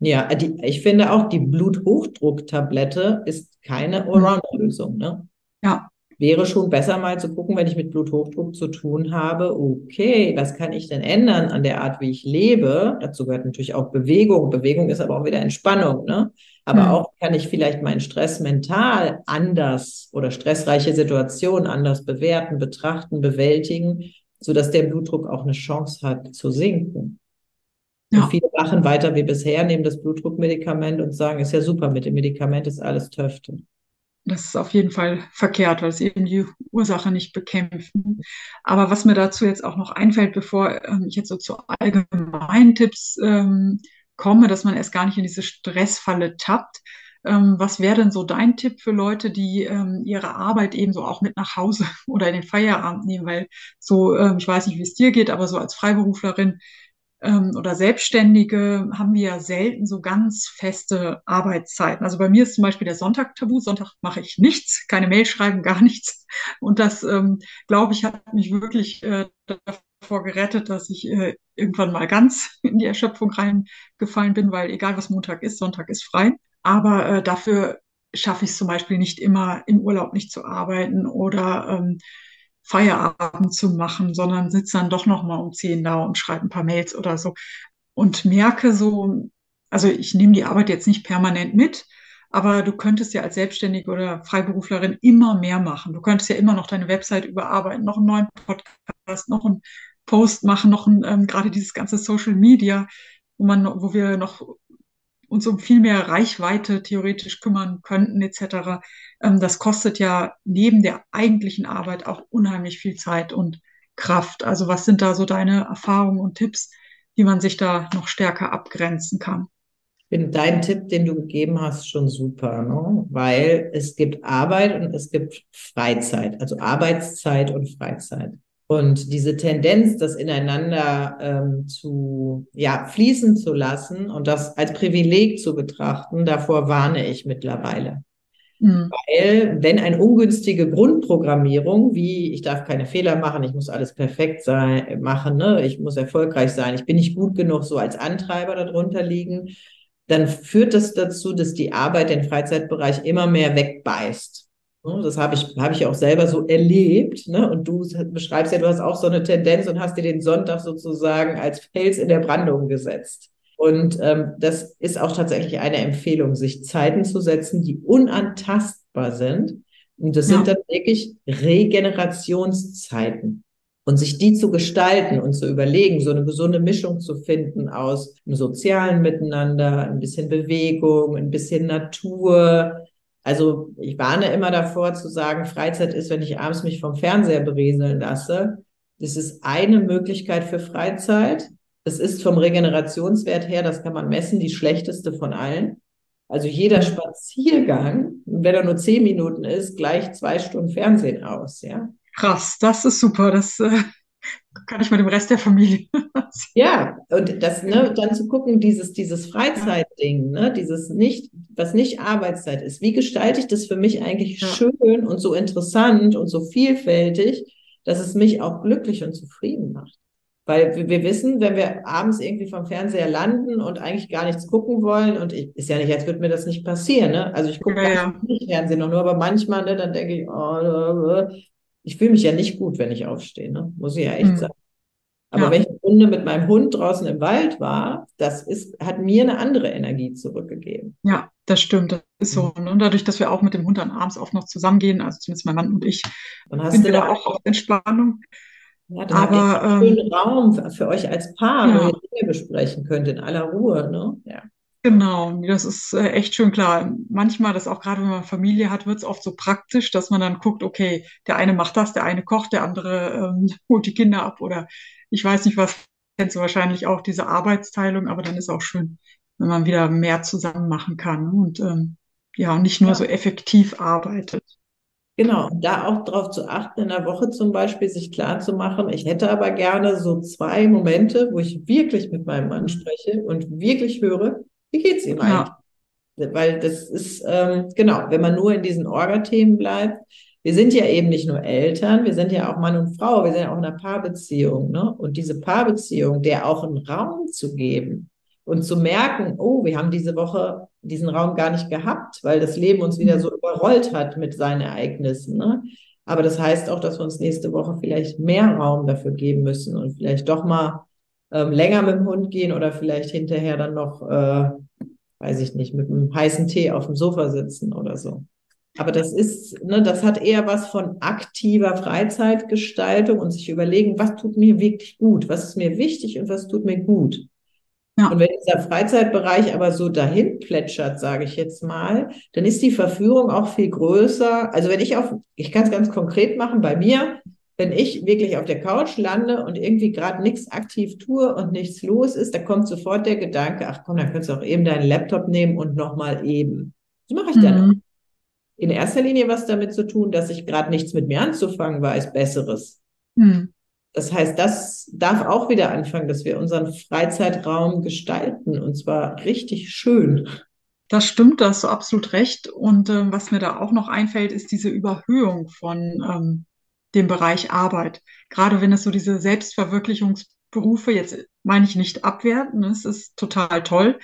Ja, die, ich finde auch, die Bluthochdrucktablette ist keine Mhm. Allround-Lösung. Ne? Ja, Wäre schon besser mal zu gucken, wenn ich mit Bluthochdruck zu tun habe, okay, was kann ich denn ändern an der Art, wie ich lebe? Dazu gehört natürlich auch Bewegung. Bewegung ist aber auch wieder Entspannung, ne? Aber Mhm. auch kann ich vielleicht meinen Stress mental anders oder stressreiche Situationen anders bewerten, betrachten, bewältigen, sodass der Blutdruck auch eine Chance hat zu sinken. Ja, viele machen weiter wie bisher, nehmen das Blutdruckmedikament und sagen, ist ja super, mit dem Medikament ist alles Töfte. Das ist auf jeden Fall verkehrt, weil es eben die Ursache nicht bekämpfen. Aber was mir dazu jetzt auch noch einfällt, bevor ähm, ich jetzt so zu allgemeinen Tipps ähm, komme, dass man erst gar nicht in diese Stressfalle tappt. Ähm, was wäre denn so dein Tipp für Leute, die ähm, ihre Arbeit eben so auch mit nach Hause *laughs* oder in den Feierabend nehmen? Weil so, ähm, ich weiß nicht, wie es dir geht, aber so als Freiberuflerin ähm, oder Selbstständige haben wir ja selten so ganz feste Arbeitszeiten. Also bei mir ist zum Beispiel der Sonntag tabu. Sonntag mache ich nichts, keine Mail schreiben, *laughs* gar nichts. Und das, ähm, glaube ich, hat mich wirklich äh, davor gerettet, dass ich äh, irgendwann mal ganz *laughs* in die Erschöpfung reingefallen bin, weil egal was Montag ist, Sonntag ist frei. Aber äh, dafür schaffe ich es zum Beispiel nicht immer im Urlaub nicht zu arbeiten oder ähm, Feierabend zu machen, sondern sitze dann doch noch mal um zehn da und schreibe ein paar Mails oder so und merke so, also ich nehme die Arbeit jetzt nicht permanent mit, aber du könntest ja als Selbstständige oder Freiberuflerin immer mehr machen. Du könntest ja immer noch deine Website überarbeiten, noch einen neuen Podcast, noch einen Post machen, noch ein, ähm, gerade dieses ganze Social Media, wo man, wo wir noch uns um viel mehr Reichweite theoretisch kümmern könnten, etc. Ähm, das kostet ja neben der eigentlichen Arbeit auch unheimlich viel Zeit und Kraft. Also was sind da so deine Erfahrungen und Tipps, wie man sich da noch stärker abgrenzen kann? Ich finde deinen Tipp, den du gegeben hast, schon super, ne? Weil es gibt Arbeit und es gibt Freizeit, also Arbeitszeit und Freizeit. Und diese Tendenz, das ineinander ähm, zu, ja, fließen zu lassen und das als Privileg zu betrachten, davor warne ich mittlerweile. Mhm. Weil, wenn eine ungünstige Grundprogrammierung, wie ich darf keine Fehler machen, ich muss alles perfekt sein, machen, ne? ich muss erfolgreich sein, ich bin nicht gut genug, so als Antreiber darunter liegen, dann führt das dazu, dass die Arbeit den Freizeitbereich immer mehr wegbeißt. Das habe ich, habe ich auch selber so erlebt. Ne? Und du beschreibst ja, du hast auch so eine Tendenz und hast dir den Sonntag sozusagen als Fels in der Brandung gesetzt. Und ähm, das ist auch tatsächlich eine Empfehlung, sich Zeiten zu setzen, die unantastbar sind. Und das ja. sind dann wirklich Regenerationszeiten. Und sich die zu gestalten und zu überlegen, so eine gesunde Mischung zu finden aus einem sozialen Miteinander, ein bisschen Bewegung, ein bisschen Natur. Also ich warne immer davor zu sagen, Freizeit ist, wenn ich abends mich vom Fernseher berieseln lasse. Das ist eine Möglichkeit für Freizeit. Es ist vom Regenerationswert her, das kann man messen, die schlechteste von allen. Also jeder Spaziergang, wenn er nur zehn Minuten ist, gleich zwei Stunden Fernsehen aus, ja. Krass, das ist super. Das äh, kann ich mit dem Rest der Familie. *laughs* ja, und das, ne, dann zu gucken, dieses, dieses Freizeitding, ne, dieses nicht, was nicht Arbeitszeit ist. Wie gestalte ich das für mich eigentlich ja. schön und so interessant und so vielfältig, dass es mich auch glücklich und zufrieden macht? Weil wir, wir wissen, wenn wir abends irgendwie vom Fernseher landen und eigentlich gar nichts gucken wollen, und ich, ist ja nicht, als würde mir das nicht passieren, ne? Also ich gucke Ja, ja. nicht Fernsehen noch nur, aber manchmal, ne, dann denke ich, oh, ich fühle mich ja nicht gut, wenn ich aufstehe, ne? Muss ich ja echt Mhm. sagen. Aber Ja. wenn ich eine Runde mit meinem Hund draußen im Wald war, das ist, hat mir eine andere Energie zurückgegeben. Ja, das stimmt. Das ist so. Ne? Und dadurch, dass wir auch mit dem Hund dann abends oft noch zusammengehen, also zumindest mein Mann und ich, Dann hast sind du wir da da auch auf Entspannung. Ja, ihr Aber, einen ähm, schönen Raum für euch als Paar, Ja. wo ihr Dinge besprechen könnt in aller Ruhe, ne? Ja. Genau, das ist äh, echt schön klar. Manchmal, das auch gerade wenn man Familie hat, wird es oft so praktisch, dass man dann guckt, okay, der eine macht das, der eine kocht, der andere ähm, *laughs* holt die Kinder ab oder ich weiß nicht was, kennst du wahrscheinlich auch diese Arbeitsteilung, aber dann ist auch schön, wenn man wieder mehr zusammen machen kann und ähm, ja, und nicht nur Ja. so effektiv arbeitet. Genau, und da auch darauf zu achten, in der Woche zum Beispiel sich klar zu machen, ich hätte aber gerne so zwei Momente, wo ich wirklich mit meinem Mann Mhm. spreche und wirklich höre, wie geht's ihm eigentlich? Ja, Weil das ist, ähm, genau, wenn man nur in diesen Orga-Themen bleibt, wir sind ja eben nicht nur Eltern, wir sind ja auch Mann und Frau, wir sind ja auch in einer Paarbeziehung, ne? Und diese Paarbeziehung, der auch einen Raum zu geben Und zu merken, oh, wir haben diese Woche diesen Raum gar nicht gehabt, weil das Leben uns wieder so überrollt hat mit seinen Ereignissen. Ne? Aber das heißt auch, dass wir uns nächste Woche vielleicht mehr Raum dafür geben müssen und vielleicht doch mal ähm, länger mit dem Hund gehen oder vielleicht hinterher dann noch, äh, weiß ich nicht, mit einem heißen Tee auf dem Sofa sitzen oder so. Aber das ist, ne, das hat eher was von aktiver Freizeitgestaltung und sich überlegen, was tut mir wirklich gut, was ist mir wichtig und was tut mir gut. Ja. Und wenn dieser Freizeitbereich aber so dahin plätschert, sage ich jetzt mal, dann ist die Verführung auch viel größer. Also wenn ich auf, ich kann es ganz konkret machen, bei mir, wenn ich wirklich auf der Couch lande und irgendwie gerade nichts aktiv tue und nichts los ist, da kommt sofort der Gedanke, ach komm, dann könntest du auch eben deinen Laptop nehmen und nochmal eben. Das mache ich dann mhm. In erster Linie was damit zu tun, dass ich gerade nichts mit mir anzufangen weiß, Besseres. Mhm. Das heißt, das darf auch wieder anfangen, dass wir unseren Freizeitraum gestalten und zwar richtig schön. Das stimmt, da hast du absolut recht. Und äh, was mir da auch noch einfällt, ist diese Überhöhung von ähm, dem Bereich Arbeit. Gerade wenn es so diese Selbstverwirklichungsberufe, jetzt meine ich nicht abwerten, es ist total toll,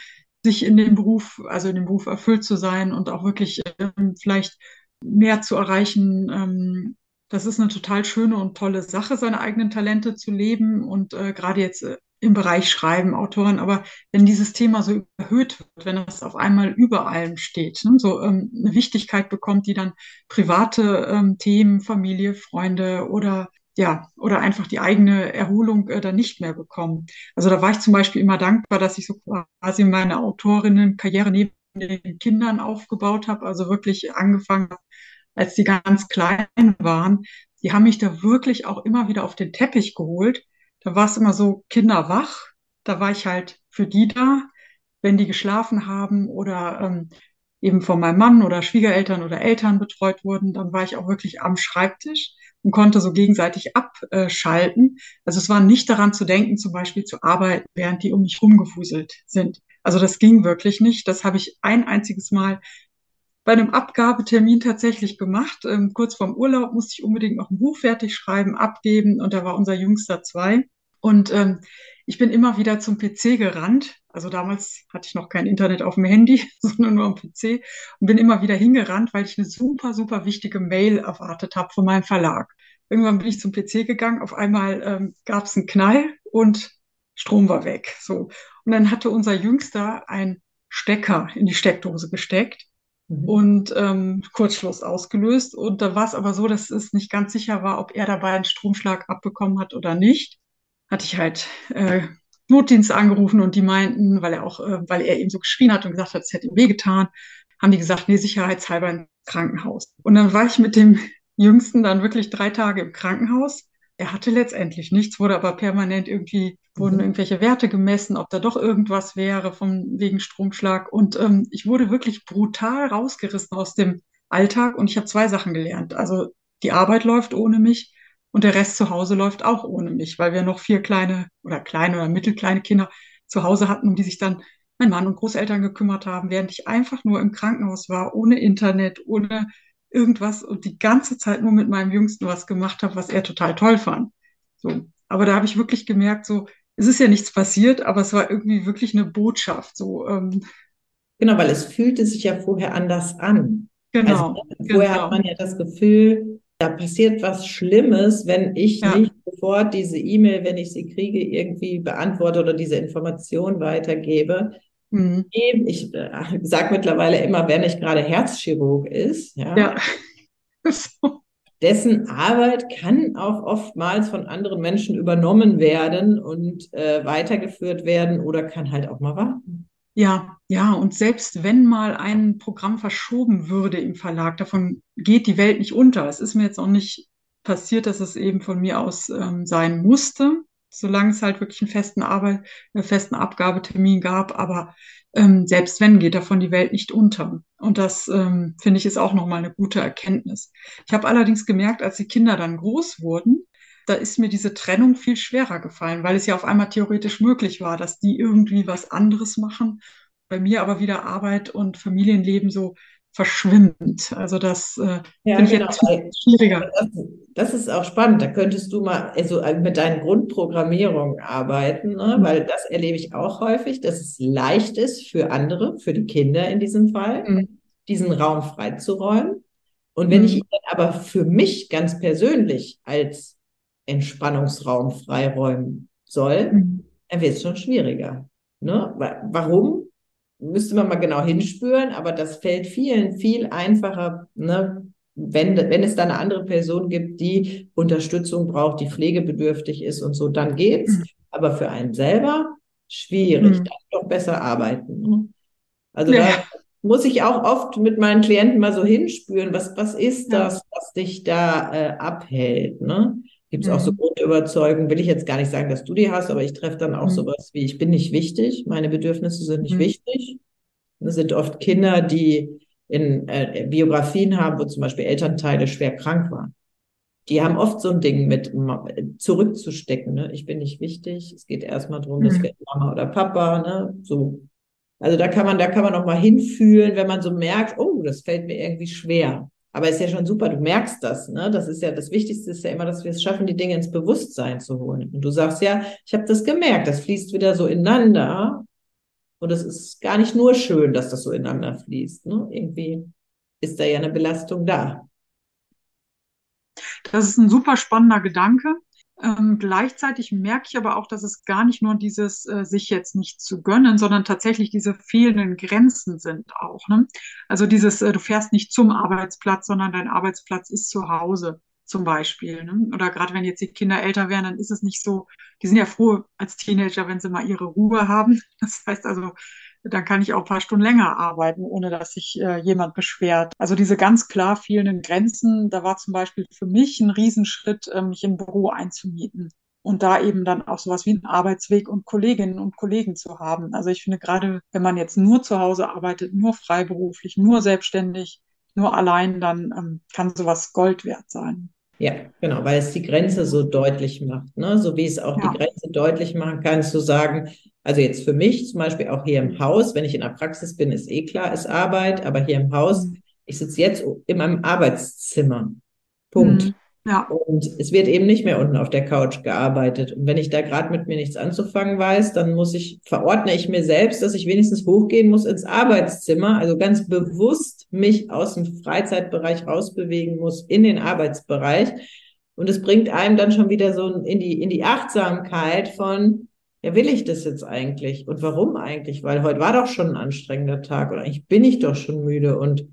sich in dem Beruf, also in dem Beruf erfüllt zu sein und auch wirklich ähm, vielleicht mehr zu erreichen, ähm, das ist eine total schöne und tolle Sache, seine eigenen Talente zu leben und äh, gerade jetzt äh, im Bereich Schreiben, Autoren, aber wenn dieses Thema so überhöht wird, wenn es auf einmal über allem steht, ne, so ähm, eine Wichtigkeit bekommt, die dann private ähm, Themen, Familie, Freunde oder ja, oder einfach die eigene Erholung äh, dann nicht mehr bekommen. Also da war ich zum Beispiel immer dankbar, dass ich so quasi meine Autorinnenkarriere neben den Kindern aufgebaut habe, also wirklich angefangen habe, als die ganz klein waren, die haben mich da wirklich auch immer wieder auf den Teppich geholt. Da war es immer so kinderwach. Da war ich halt für die da, wenn die geschlafen haben oder ähm, eben von meinem Mann oder Schwiegereltern oder Eltern betreut wurden, dann war ich auch wirklich am Schreibtisch und konnte so gegenseitig abschalten. Also es war nicht daran zu denken, zum Beispiel zu arbeiten, während die um mich rumgefuselt sind. Also das ging wirklich nicht. Das habe ich ein einziges Mal bei einem Abgabetermin tatsächlich gemacht. Ähm, kurz vorm Urlaub musste ich unbedingt noch ein Buch fertig schreiben, abgeben und da war unser Jüngster zwei. Und ähm, ich bin immer wieder zum PC gerannt. Also damals hatte ich noch kein Internet auf dem Handy, *laughs* sondern nur am PC und bin immer wieder hingerannt, weil ich eine super, super wichtige Mail erwartet habe von meinem Verlag. Irgendwann bin ich zum PC gegangen, auf einmal ähm, gab es einen Knall und Strom war weg. So. Und dann hatte unser Jüngster ein Stecker in die Steckdose gesteckt Mhm. und ähm, Kurzschluss ausgelöst. Und da war es aber so, dass es nicht ganz sicher war, ob er dabei einen Stromschlag abbekommen hat oder nicht. Hatte ich halt äh, Notdienst angerufen und die meinten, weil er auch, äh, weil er eben so geschrien hat und gesagt hat, es hätte ihm wehgetan, haben die gesagt, nee, sicherheitshalber ins Krankenhaus. Und dann war ich mit dem Jüngsten dann wirklich drei Tage im Krankenhaus er hatte letztendlich nichts, wurde aber permanent irgendwie, wurden mhm. irgendwelche Werte gemessen, ob da doch irgendwas wäre vom, wegen Stromschlag. Und ähm, ich wurde wirklich brutal rausgerissen aus dem Alltag und ich habe zwei Sachen gelernt. Also die Arbeit läuft ohne mich und der Rest zu Hause läuft auch ohne mich, weil wir noch vier kleine oder kleine oder mittelkleine Kinder zu Hause hatten, um die sich dann mein Mann und Großeltern gekümmert haben, während ich einfach nur im Krankenhaus war, ohne Internet, ohne irgendwas und die ganze Zeit nur mit meinem Jüngsten was gemacht habe, was er total toll fand. So. Aber da habe ich wirklich gemerkt, so, es ist ja nichts passiert, aber es war irgendwie wirklich eine Botschaft. So, ähm, genau, weil es fühlte sich ja vorher anders an. Genau. Also, vorher genau. hat man ja das Gefühl, da passiert was Schlimmes, wenn ich ja. nicht sofort diese E-Mail, wenn ich sie kriege, irgendwie beantworte oder diese Information weitergebe. Mhm. Ich äh, sage mittlerweile immer, wer nicht gerade Herzchirurg ist, ja, ja. *laughs* *laughs* so. Dessen Arbeit kann auch oftmals von anderen Menschen übernommen werden und äh, weitergeführt werden oder kann halt auch mal warten. Ja, ja, und selbst wenn mal ein Programm verschoben würde im Verlag, davon geht die Welt nicht unter. Es ist mir jetzt auch nicht passiert, dass es eben von mir aus ähm, sein musste solange es halt wirklich einen festen Arbeit, einen festen Abgabetermin gab. Aber ähm, selbst wenn, geht davon die Welt nicht unter. Und das ähm, finde ich ist auch nochmal eine gute Erkenntnis. Ich habe allerdings gemerkt, als die Kinder dann groß wurden, da ist mir diese Trennung viel schwerer gefallen, weil es ja auf einmal theoretisch möglich war, dass die irgendwie was anderes machen. Bei mir aber wieder Arbeit und Familienleben so verschwimmt. Also das äh, ja, finde genau. ich jetzt schwieriger. Das, das, ist auch spannend. Da könntest du mal also mit deinen Grundprogrammierungen arbeiten, ne? Mhm. weil das erlebe ich auch häufig, dass es leicht ist für andere, für die Kinder in diesem Fall, mhm. diesen Raum freizuräumen. Und wenn mhm. ich ihn aber für mich ganz persönlich als Entspannungsraum freiräumen soll, mhm. dann wird es schon schwieriger. Ne? Warum? Müsste man mal genau hinspüren, aber das fällt vielen viel einfacher, ne? wenn, wenn es da eine andere Person gibt, die Unterstützung braucht, die pflegebedürftig ist und so, dann geht's. Mhm. Aber für einen selber schwierig, mhm. dann doch besser arbeiten. Ne? Also ja. da muss ich auch oft mit meinen Klienten mal so hinspüren, was, was ist das, was dich da äh, abhält? Ne? Gibt es mhm. auch so mhm. Grundüberzeugungen, will ich jetzt gar nicht sagen, dass du die hast, aber ich treffe dann auch mhm. sowas wie, ich bin nicht wichtig, meine Bedürfnisse sind nicht mhm. wichtig. Das sind oft Kinder, die in äh, Biografien haben, wo zum Beispiel Elternteile schwer krank waren. Die haben oft so ein Ding mit zurückzustecken. Ne? Ich bin nicht wichtig. Es geht erstmal darum, mhm. das wird Mama oder Papa. Ne? So. Also da kann man, da kann man noch mal hinfühlen, wenn man so merkt, oh, das fällt mir irgendwie schwer. Aber ist ja schon super, du merkst das, ne? Das ist ja das Wichtigste ist ja immer, dass wir es schaffen, die Dinge ins Bewusstsein zu holen. Und du sagst ja, ich habe das gemerkt, das fließt wieder so ineinander. Und es ist gar nicht nur schön, dass das so ineinander fließt. Ne? Irgendwie ist da ja eine Belastung da. Das ist ein super spannender Gedanke. Ähm, gleichzeitig merke ich aber auch, dass es gar nicht nur dieses äh, sich jetzt nicht zu gönnen, sondern tatsächlich diese fehlenden Grenzen sind auch. Ne? Also dieses, äh, du fährst nicht zum Arbeitsplatz, sondern dein Arbeitsplatz ist zu Hause zum Beispiel. Ne? Oder gerade wenn jetzt die Kinder älter werden, dann ist es nicht so, die sind ja froh als Teenager, wenn sie mal ihre Ruhe haben. *laughs* Das heißt also, dann kann ich auch ein paar Stunden länger arbeiten, ohne dass sich äh, jemand beschwert. Also diese ganz klar fehlenden Grenzen, da war zum Beispiel für mich ein Riesenschritt, äh, mich im Büro einzumieten und da eben dann auch sowas wie einen Arbeitsweg und Kolleginnen und Kollegen zu haben. Also ich finde gerade, wenn man jetzt nur zu Hause arbeitet, nur freiberuflich, nur selbstständig, nur allein, dann ähm, kann sowas Gold wert sein. Ja, genau, weil es die Grenze so deutlich macht, ne? So wie es auch ja. die Grenze deutlich machen kann, zu sagen, also jetzt für mich zum Beispiel auch hier im Haus, wenn ich in der Praxis bin, ist eh klar, ist Arbeit, aber hier im Haus, mhm. ich sitze jetzt in meinem Arbeitszimmer. Punkt. Mhm. Ja. Und es wird eben nicht mehr unten auf der Couch gearbeitet. Und wenn ich da gerade mit mir nichts anzufangen weiß, dann muss ich, verordne ich mir selbst, dass ich wenigstens hochgehen muss ins Arbeitszimmer, also ganz bewusst mich aus dem Freizeitbereich rausbewegen muss in den Arbeitsbereich. Und es bringt einem dann schon wieder so in die, in die Achtsamkeit von, ja, will ich das jetzt eigentlich? Und warum eigentlich? Weil heute war doch schon ein anstrengender Tag und eigentlich bin ich doch schon müde und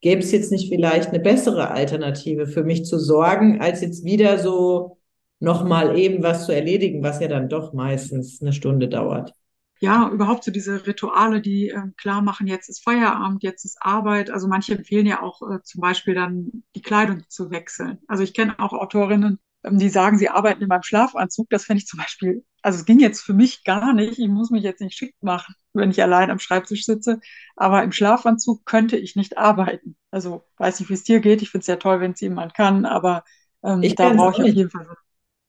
gäbe es jetzt nicht vielleicht eine bessere Alternative für mich zu sorgen, als jetzt wieder so nochmal eben was zu erledigen, was ja dann doch meistens eine Stunde dauert. Ja, überhaupt so diese Rituale, die äh, klar machen, jetzt ist Feierabend, jetzt ist Arbeit. Also manche empfehlen ja auch äh, zum Beispiel dann die Kleidung zu wechseln. Also ich kenne auch Autorinnen, ähm, die sagen, sie arbeiten in meinem Schlafanzug. Das fände ich zum Beispiel, also es ging jetzt für mich gar nicht. Ich muss mich jetzt nicht schick machen, wenn ich allein am Schreibtisch sitze. Aber im Schlafanzug könnte ich nicht arbeiten. Also weiß nicht, wie es dir geht. Ich finde es ja toll, wenn es jemand kann, aber ähm, ich da brauche ich auf jeden Fall.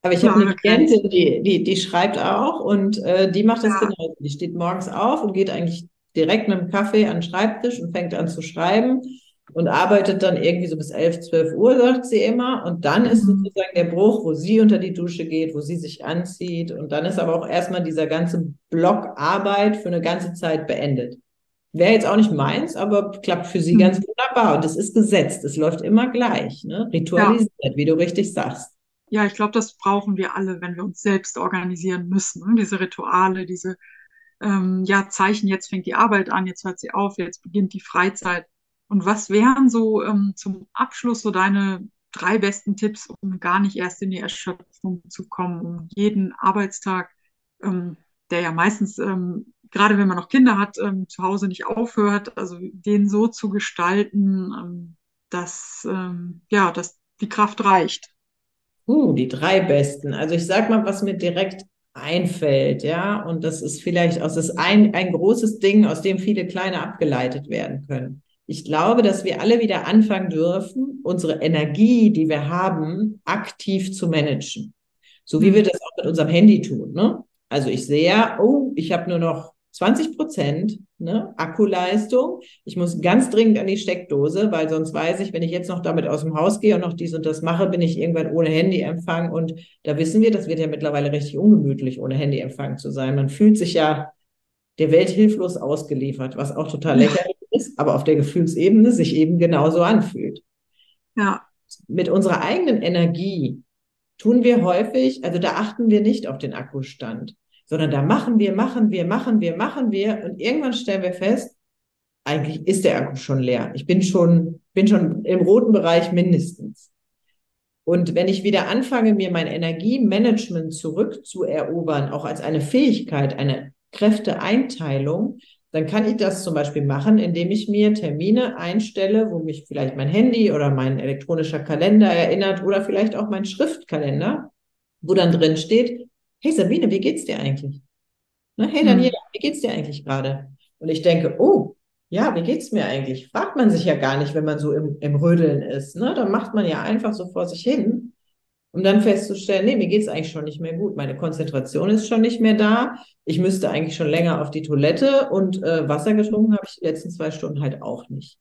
Aber ich habe eine Klientin, die, die, die schreibt auch und äh, die macht das ja. genau. Die steht morgens auf und geht eigentlich direkt mit dem Kaffee an den Schreibtisch und fängt an zu schreiben und arbeitet dann irgendwie so bis 11, 12 Uhr, sagt sie immer. Und dann ist mhm. sozusagen der Bruch, wo sie unter die Dusche geht, wo sie sich anzieht. Und dann ist aber auch erstmal dieser ganze Block Arbeit für eine ganze Zeit beendet. Wäre jetzt auch nicht meins, aber klappt für sie mhm. ganz wunderbar. Und es ist gesetzt. Es läuft immer gleich, ne? ritualisiert, ja. wie du richtig sagst. Ja, ich glaube, das brauchen wir alle, wenn wir uns selbst organisieren müssen. Ne? Diese Rituale, diese ähm, ja, Zeichen, jetzt fängt die Arbeit an, jetzt hört sie auf, jetzt beginnt die Freizeit und was wären so ähm, zum Abschluss so deine drei besten Tipps, um gar nicht erst in die Erschöpfung zu kommen, um jeden Arbeitstag, ähm, der ja meistens, ähm, gerade wenn man noch Kinder hat, ähm, zu Hause nicht aufhört, also den so zu gestalten, ähm, dass, ähm, ja, dass die Kraft reicht? Uh, die drei besten. Also ich sag mal, was mir direkt einfällt, ja, und das ist vielleicht aus das ein, ein großes Ding, aus dem viele kleine abgeleitet werden können ich glaube, dass wir alle wieder anfangen dürfen, unsere Energie, die wir haben, aktiv zu managen. So wie wir mhm. das auch mit unserem Handy tun. Ne? Also ich sehe, oh, ich habe nur noch 20 Prozent ne, Akkuleistung. Ich muss ganz dringend an die Steckdose, weil sonst weiß ich, wenn ich jetzt noch damit aus dem Haus gehe und noch dies und das mache, bin ich irgendwann ohne Handyempfang. Und da wissen wir, das wird ja mittlerweile richtig ungemütlich, ohne Handyempfang zu sein. Man fühlt sich ja der Welt hilflos ausgeliefert, was auch total lächerlich ist, aber auf der Gefühlsebene sich eben genauso anfühlt. Ja. Mit unserer eigenen Energie tun wir häufig, also da achten wir nicht auf den Akkustand sondern da machen wir, machen wir, machen wir, machen wir und irgendwann stellen wir fest, eigentlich ist der Akku schon leer. Ich bin schon, bin schon im roten Bereich mindestens. Und wenn ich wieder anfange, mir mein Energiemanagement zurückzuerobern, auch als eine Fähigkeit, eine Kräfteeinteilung, dann kann ich das zum Beispiel machen, indem ich mir Termine einstelle, wo mich vielleicht mein Handy oder mein elektronischer Kalender erinnert oder vielleicht auch mein Schriftkalender, wo dann drin steht, hey Sabine, wie geht's dir eigentlich? Ne? Hey Daniela, hm. wie geht's dir eigentlich gerade? Und ich denke, oh, ja, wie geht's mir eigentlich? Fragt man sich ja gar nicht, wenn man so im, im Rödeln ist. Ne? Dann macht man ja einfach so vor sich hin, um dann festzustellen, nee, mir geht's eigentlich schon nicht mehr gut. Meine Konzentration ist schon nicht mehr da. Ich müsste eigentlich schon länger auf die Toilette und äh, Wasser getrunken habe ich die letzten zwei Stunden halt auch nicht.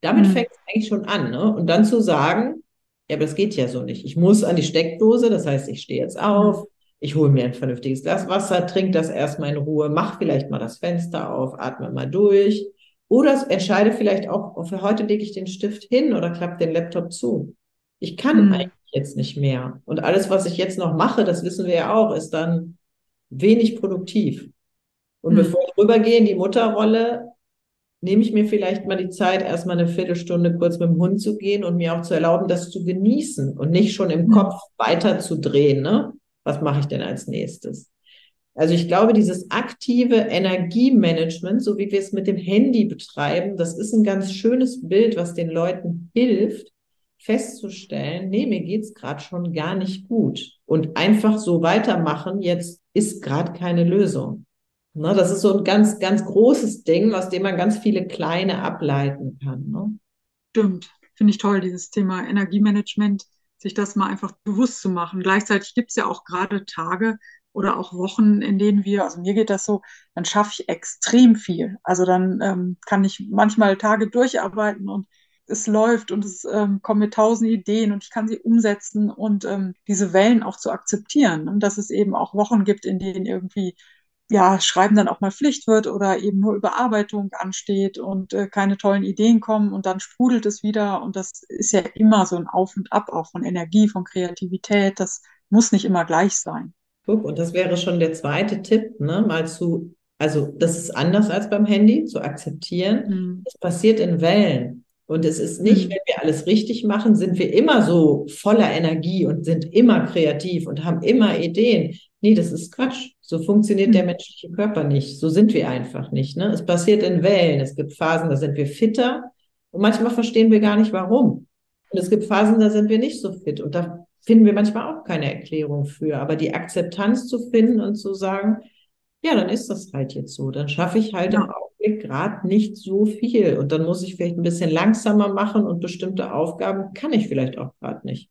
Damit mhm. fängt es eigentlich schon an. Ne? Und dann zu sagen, ja, aber das geht ja so nicht. Ich muss an die Steckdose, das heißt, ich stehe jetzt auf, ich hole mir ein vernünftiges Glas Wasser, trinke das erstmal in Ruhe, mach vielleicht mal das Fenster auf, atme mal durch. Oder entscheide vielleicht auch, für heute lege ich den Stift hin oder klappe den Laptop zu. Ich kann mhm. eigentlich jetzt nicht mehr. Und alles, was ich jetzt noch mache, das wissen wir ja auch, ist dann wenig produktiv. Und mhm. bevor ich rübergehe in die Mutterrolle, nehme ich mir vielleicht mal die Zeit, erstmal eine Viertelstunde kurz mit dem Hund zu gehen und mir auch zu erlauben, das zu genießen und nicht schon im mhm. Kopf weiterzudrehen. Ne? was mache ich denn als nächstes? Also ich glaube, dieses aktive Energiemanagement, so wie wir es mit dem Handy betreiben, das ist ein ganz schönes Bild, was den Leuten hilft, festzustellen, nee, mir geht's gerade schon gar nicht gut. Und einfach so weitermachen, jetzt ist gerade keine Lösung. Ne, das ist so ein ganz, ganz großes Ding, aus dem man ganz viele kleine ableiten kann. Ne? Stimmt, finde ich toll, dieses Thema Energiemanagement sich das mal einfach bewusst zu machen. Gleichzeitig gibt es ja auch gerade Tage oder auch Wochen, in denen wir, also mir geht das so, dann schaffe ich extrem viel. Also dann ähm, kann ich manchmal Tage durcharbeiten und es läuft und es ähm, kommen mir tausend Ideen und ich kann sie umsetzen und ähm, diese Wellen auch zu akzeptieren. Und dass es eben auch Wochen gibt, in denen irgendwie ja, Schreiben dann auch mal Pflicht wird oder eben nur Überarbeitung ansteht und äh, keine tollen Ideen kommen und dann sprudelt es wieder. Und das ist ja immer so ein Auf und Ab auch von Energie, von Kreativität. Das muss nicht immer gleich sein. Guck, und das wäre schon der zweite Tipp, ne? Mal zu, also das ist anders als beim Handy, zu akzeptieren. Mhm. Es passiert in Wellen. Und es ist nicht, mhm. wenn wir alles richtig machen, sind wir immer so voller Energie und sind immer kreativ und haben immer Ideen. Nee, das ist Quatsch. So funktioniert der hm. menschliche Körper nicht. So sind wir einfach nicht. Ne? Es passiert in Wellen. Es gibt Phasen, da sind wir fitter und manchmal verstehen wir gar nicht warum. Und es gibt Phasen, da sind wir nicht so fit und da finden wir manchmal auch keine Erklärung für. Aber die Akzeptanz zu finden und zu sagen, ja, dann ist das halt jetzt so. Dann schaffe ich halt ja. im Augenblick gerade nicht so viel. Und dann muss ich vielleicht ein bisschen langsamer machen und bestimmte Aufgaben kann ich vielleicht auch gerade nicht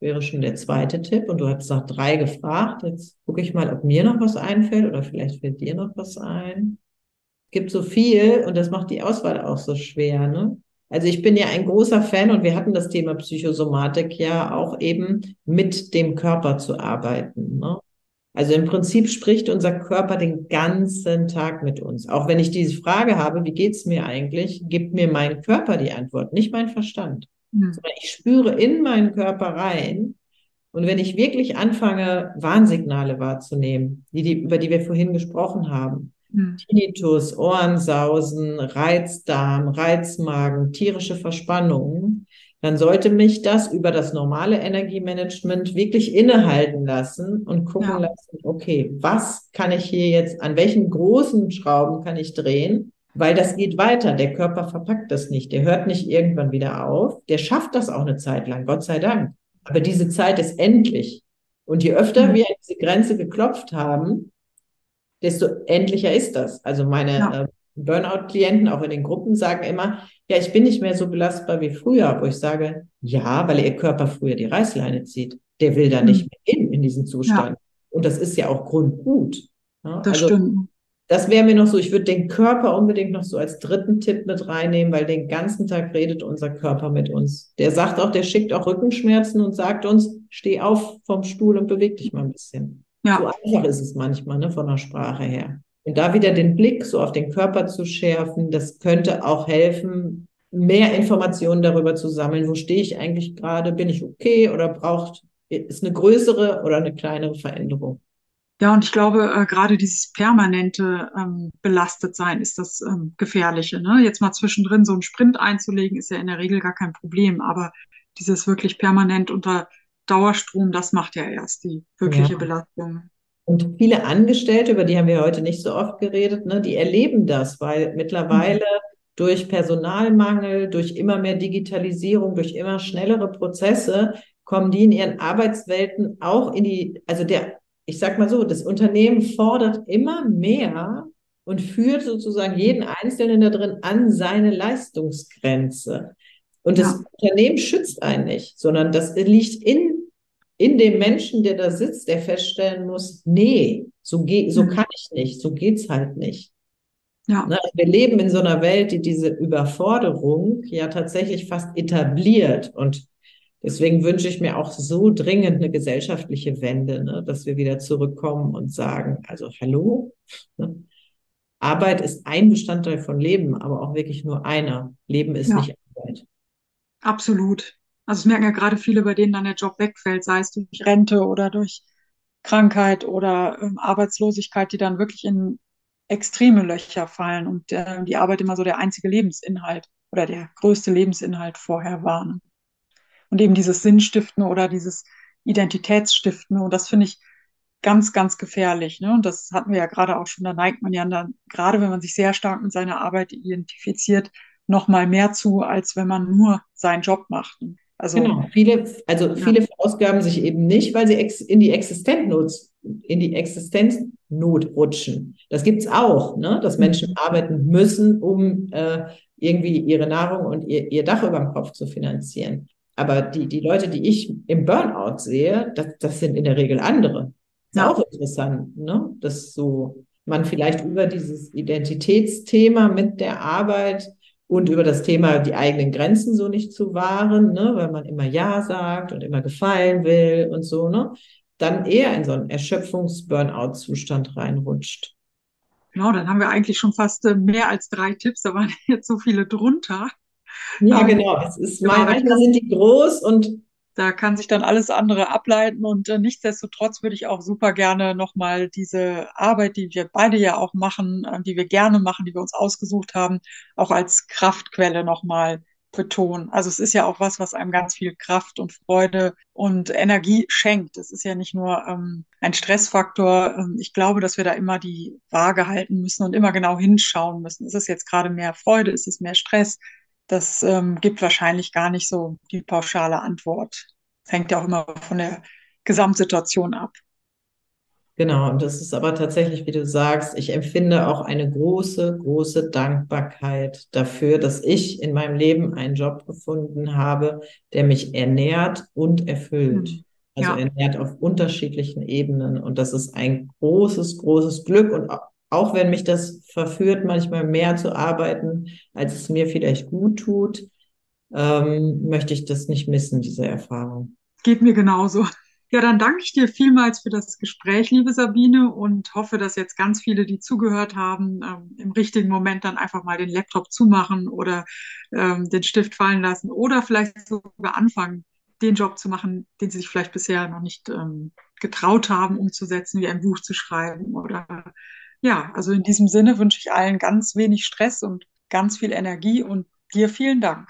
wäre schon der zweite Tipp. Und du hast nach drei gefragt. Jetzt gucke ich mal, ob mir noch was einfällt oder vielleicht fällt dir noch was ein. Es gibt so viel und das macht die Auswahl auch so schwer. Ne? Also ich bin ja ein großer Fan und wir hatten das Thema Psychosomatik ja auch eben mit dem Körper zu arbeiten. Ne? Also im Prinzip spricht unser Körper den ganzen Tag mit uns. Auch wenn ich diese Frage habe, wie geht's mir eigentlich, gibt mir mein Körper die Antwort, nicht mein Verstand. Mhm. Sondern ich spüre in meinen Körper rein. Und wenn ich wirklich anfange, Warnsignale wahrzunehmen, die, die, über die wir vorhin gesprochen haben, mhm. Tinnitus, Ohrensausen, Reizdarm, Reizmagen, tierische Verspannungen, dann sollte mich das über das normale Energiemanagement wirklich innehalten lassen und gucken ja. lassen, okay, was kann ich hier jetzt, an welchen großen Schrauben kann ich drehen, weil das geht weiter. Der Körper verpackt das nicht. Der hört nicht irgendwann wieder auf. Der schafft das auch eine Zeit lang, Gott sei Dank. Aber diese Zeit ist endlich. Und je öfter wir diese Grenze geklopft haben, desto endlicher ist das. Also meine ja. äh, Burnout-Klienten auch in den Gruppen sagen immer, ja, ich bin nicht mehr so belastbar wie früher, wo ich sage, ja, weil ihr Körper früher die Reißleine zieht. Der will da nicht mehr hin in diesen Zustand. Ja. Und das ist ja auch grundgut. Ja? Das also, stimmt. das wäre mir noch so, ich würde den Körper unbedingt noch so als dritten Tipp mit reinnehmen, weil den ganzen Tag redet unser Körper mit uns. Der sagt auch, der schickt auch Rückenschmerzen und sagt uns, steh auf vom Stuhl und beweg dich mal ein bisschen. Ja. So einfach ist es manchmal, ne, von der Sprache her. Und da wieder den Blick so auf den Körper zu schärfen, das könnte auch helfen, mehr Informationen darüber zu sammeln. Wo stehe ich eigentlich gerade? Bin ich okay oder braucht, ist eine größere oder eine kleinere Veränderung? Ja, und ich glaube, äh, gerade dieses permanente ähm, belastet sein ist das ähm, Gefährliche. Ne? Jetzt mal zwischendrin so einen Sprint einzulegen, ist ja in der Regel gar kein Problem. Aber dieses wirklich permanent unter Dauerstrom, das macht ja erst die wirkliche ja. Belastung. Und viele Angestellte, über die haben wir heute nicht so oft geredet, ne, die erleben das, weil mittlerweile durch Personalmangel, durch immer mehr Digitalisierung, durch immer schnellere Prozesse kommen die in ihren Arbeitswelten auch in die, also der ich sag mal so, das Unternehmen fordert immer mehr und führt sozusagen jeden Einzelnen da drin an seine Leistungsgrenze. Und das ja. Unternehmen schützt einen nicht, sondern das liegt in, in dem Menschen, der da sitzt, der feststellen muss, nee, so geht, so mhm. kann ich nicht, so geht's halt nicht. Ja. Ne, wir leben in so einer Welt, die diese Überforderung ja tatsächlich fast etabliert und Deswegen wünsche ich mir auch so dringend eine gesellschaftliche Wende, ne, dass wir wieder zurückkommen und sagen, also hallo, ne? Arbeit ist ein Bestandteil von Leben, aber auch wirklich nur einer. Leben ist ja. nicht Arbeit. Absolut. Also es merken ja gerade viele, bei denen dann der Job wegfällt, sei es durch Rente oder durch Krankheit oder ähm, Arbeitslosigkeit, die dann wirklich in extreme Löcher fallen und äh, die Arbeit immer so der einzige Lebensinhalt oder der größte Lebensinhalt vorher war. Ne? und eben dieses Sinnstiften oder dieses Identitätsstiften. Und das finde ich ganz, ganz gefährlich. Ne? Und das hatten wir ja gerade auch schon, da neigt man ja dann, gerade wenn man sich sehr stark mit seiner Arbeit identifiziert, noch mal mehr zu, als wenn man nur seinen Job macht. Also, genau, viele, also viele ja. verausgaben sich eben nicht, weil sie ex, in die Existenznot, in die Existenznot rutschen. Das gibt's auch, ne? dass Menschen mhm. arbeiten müssen, um äh, irgendwie ihre Nahrung und ihr, ihr Dach über dem Kopf zu finanzieren. Aber die, die Leute, die ich im Burnout sehe, das, das sind in der Regel andere. Ist ja. auch interessant, ne? Dass so man vielleicht über dieses Identitätsthema mit der Arbeit und über das Thema, die eigenen Grenzen so nicht zu wahren, ne, weil man immer Ja sagt und immer gefallen will und so, ne, dann eher in so einen Erschöpfungs-Burnout-Zustand reinrutscht. Genau, dann haben wir eigentlich schon fast äh, mehr als drei Tipps, da waren *laughs* jetzt so viele drunter. Ja, ähm, genau. Es ist genau, manchmal sind die groß und da kann sich dann alles andere ableiten und äh, nichtsdestotrotz würde ich auch super gerne nochmal diese Arbeit, die wir beide ja auch machen, äh, die wir gerne machen, die wir uns ausgesucht haben, auch als Kraftquelle nochmal betonen. Also es ist ja auch was, was einem ganz viel Kraft und Freude und Energie schenkt. Es ist ja nicht nur ähm, ein Stressfaktor. Ähm, ich glaube, dass wir da immer die Waage halten müssen und immer genau hinschauen müssen. Ist es jetzt gerade mehr Freude? Ist es mehr Stress? Das ähm, gibt wahrscheinlich gar nicht so die pauschale Antwort. Das hängt ja auch immer von der Gesamtsituation ab. Genau, und das ist aber tatsächlich, wie du sagst, ich empfinde auch eine große, große Dankbarkeit dafür, dass ich in meinem Leben einen Job gefunden habe, der mich ernährt und erfüllt. Hm. Also ja. ernährt auf unterschiedlichen Ebenen. Und das ist ein großes, großes Glück und auch wenn mich das verführt, manchmal mehr zu arbeiten, als es mir vielleicht gut tut, ähm, möchte ich das nicht missen, diese Erfahrung. Geht mir genauso. Ja, dann danke ich dir vielmals für das Gespräch, liebe Sabine, und hoffe, dass jetzt ganz viele, die zugehört haben, ähm, im richtigen Moment dann einfach mal den Laptop zumachen oder ähm, den Stift fallen lassen oder vielleicht sogar anfangen, den Job zu machen, den sie sich vielleicht bisher noch nicht ähm, getraut haben, umzusetzen, wie ein Buch zu schreiben oder ja, also in diesem Sinne wünsche ich allen ganz wenig Stress und ganz viel Energie und dir vielen Dank.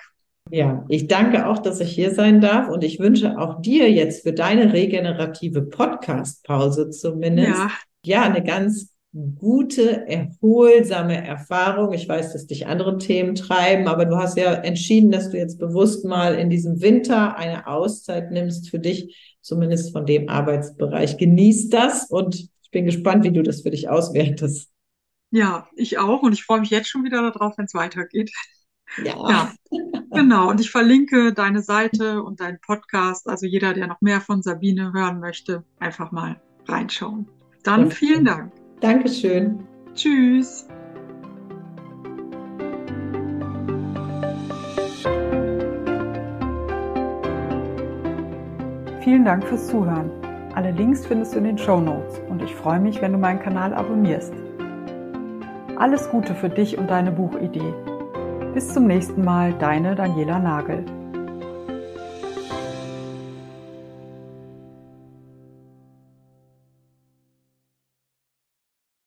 Ja, ich danke auch, dass ich hier sein darf und ich wünsche auch dir jetzt für deine regenerative Podcast-Pause zumindest ja. ja eine ganz gute, erholsame Erfahrung. Ich weiß, dass dich andere Themen treiben, aber du hast ja entschieden, dass du jetzt bewusst mal in diesem Winter eine Auszeit nimmst für dich, zumindest von dem Arbeitsbereich. Genieß das und ich bin gespannt, wie du das für dich auswertest. Ja, ich auch und ich freue mich jetzt schon wieder darauf, wenn es weitergeht. Ja. ja. Genau, und ich verlinke deine Seite und deinen Podcast. Also jeder, der noch mehr von Sabine hören möchte, einfach mal reinschauen. Dann vielen Dank. Dankeschön. Tschüss. Vielen Dank fürs Zuhören. Alle Links findest du in den Show Notes und ich freue mich, wenn du meinen Kanal abonnierst. Alles Gute für dich und deine Buchidee. Bis zum nächsten Mal, deine Daniela Nagel.